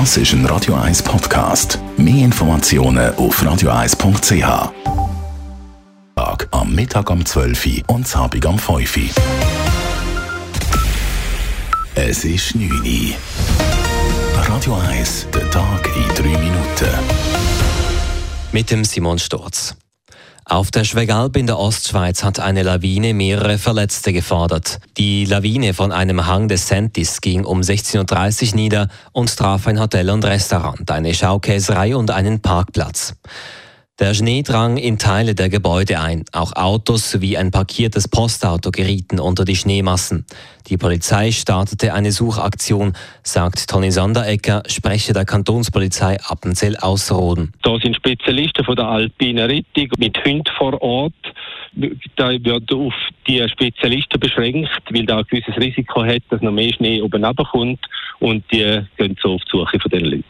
Das ist ein Radio 1 Podcast. Mehr Informationen auf radio1.ch. Am Mittag um 12 Uhr und Abend um 5 Uhr. Es ist 9 Uhr. Radio 1, der Tag in 3 Minuten. Mit dem Simon Sturz. Auf der Schwegalp in der Ostschweiz hat eine Lawine mehrere Verletzte gefordert. Die Lawine von einem Hang des Sentis ging um 16.30 Uhr nieder und traf ein Hotel und Restaurant, eine Schaukäserei und einen Parkplatz. Der Schnee drang in Teile der Gebäude ein. Auch Autos sowie ein parkiertes Postauto gerieten unter die Schneemassen. Die Polizei startete eine Suchaktion, sagt Toni Sonderegger, Sprecher der Kantonspolizei Appenzell-Ausserrhoden. Da sind Spezialisten von der Alpinen Rettung mit Hunden vor Ort. Da wird auf die Spezialisten beschränkt, weil da ein gewisses Risiko hat, dass noch mehr Schnee oben kommt und die gehen so auf die Suche von den Leuten.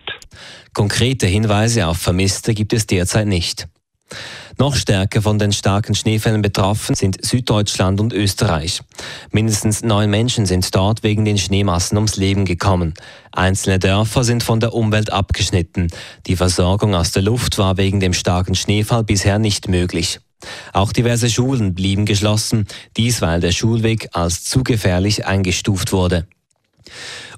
Konkrete Hinweise auf Vermisste gibt es derzeit nicht. Noch stärker von den starken Schneefällen betroffen sind Süddeutschland und Österreich. Mindestens neun Menschen sind dort wegen den Schneemassen ums Leben gekommen. Einzelne Dörfer sind von der Umwelt abgeschnitten. Die Versorgung aus der Luft war wegen dem starken Schneefall bisher nicht möglich. Auch diverse Schulen blieben geschlossen, dies weil der Schulweg als zu gefährlich eingestuft wurde.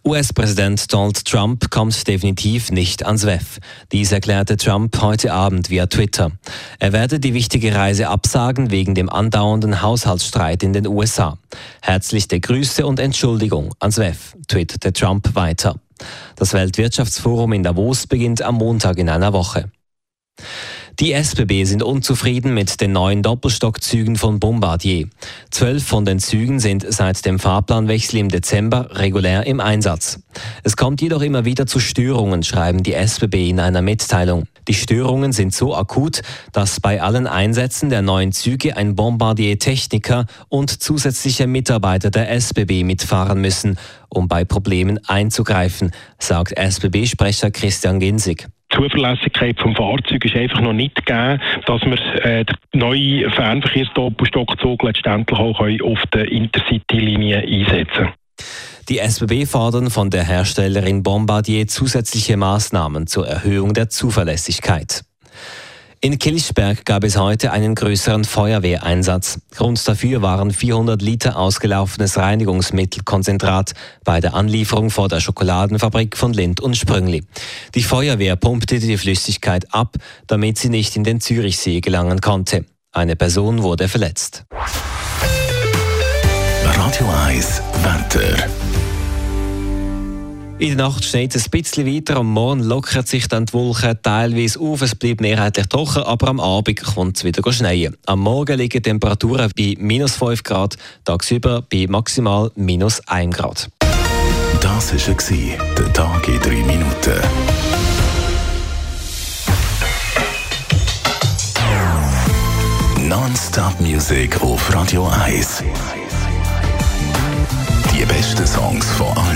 US-Präsident Donald Trump kommt definitiv nicht ans WEF. Dies erklärte Trump heute Abend via Twitter. Er werde die wichtige Reise absagen wegen dem andauernden Haushaltsstreit in den USA. Herzlichste Grüße und Entschuldigung ans WEF, twitterte Trump weiter. Das Weltwirtschaftsforum in Davos beginnt am Montag in einer Woche. Die SBB sind unzufrieden mit den neuen Doppelstockzügen von Bombardier. Zwölf von den Zügen sind seit dem Fahrplanwechsel im Dezember regulär im Einsatz. Es kommt jedoch immer wieder zu Störungen, schreiben die SBB in einer Mitteilung. Die Störungen sind so akut, dass bei allen Einsätzen der neuen Züge ein Bombardier-Techniker und zusätzliche Mitarbeiter der SBB mitfahren müssen, um bei Problemen einzugreifen, sagt SBB-Sprecher Christian Ginsig. Zuverlässigkeit vom Fahrzeug ist einfach noch nicht gegeben, dass wir äh, den neuen Fernverkehrsdoppelstockzug letztendlich auch auf der Intercity-Linie einsetzen. Die SBB fordern von der Herstellerin Bombardier zusätzliche Maßnahmen zur Erhöhung der Zuverlässigkeit. In Kilchberg gab es heute einen größeren Feuerwehreinsatz. Grund dafür waren 400 Liter ausgelaufenes Reinigungsmittelkonzentrat bei der Anlieferung vor der Schokoladenfabrik von Lind und Sprüngli. Die Feuerwehr pumpte die Flüssigkeit ab, damit sie nicht in den Zürichsee gelangen konnte. Eine Person wurde verletzt. Radio 1 Wetter. In der Nacht schneit es ein bisschen weiter. Am Morgen lockert sich dann die Wolken teilweise auf. Es bleibt mehrheitlich trocken, aber am Abend kommt es wieder schneien. Am Morgen liegen Temperaturen bei minus 5 Grad, tagsüber bei maximal minus 1 Grad. Das war der Tag in 3 Minuten. Non-Stop Music auf Radio 1. Die besten Songs von allen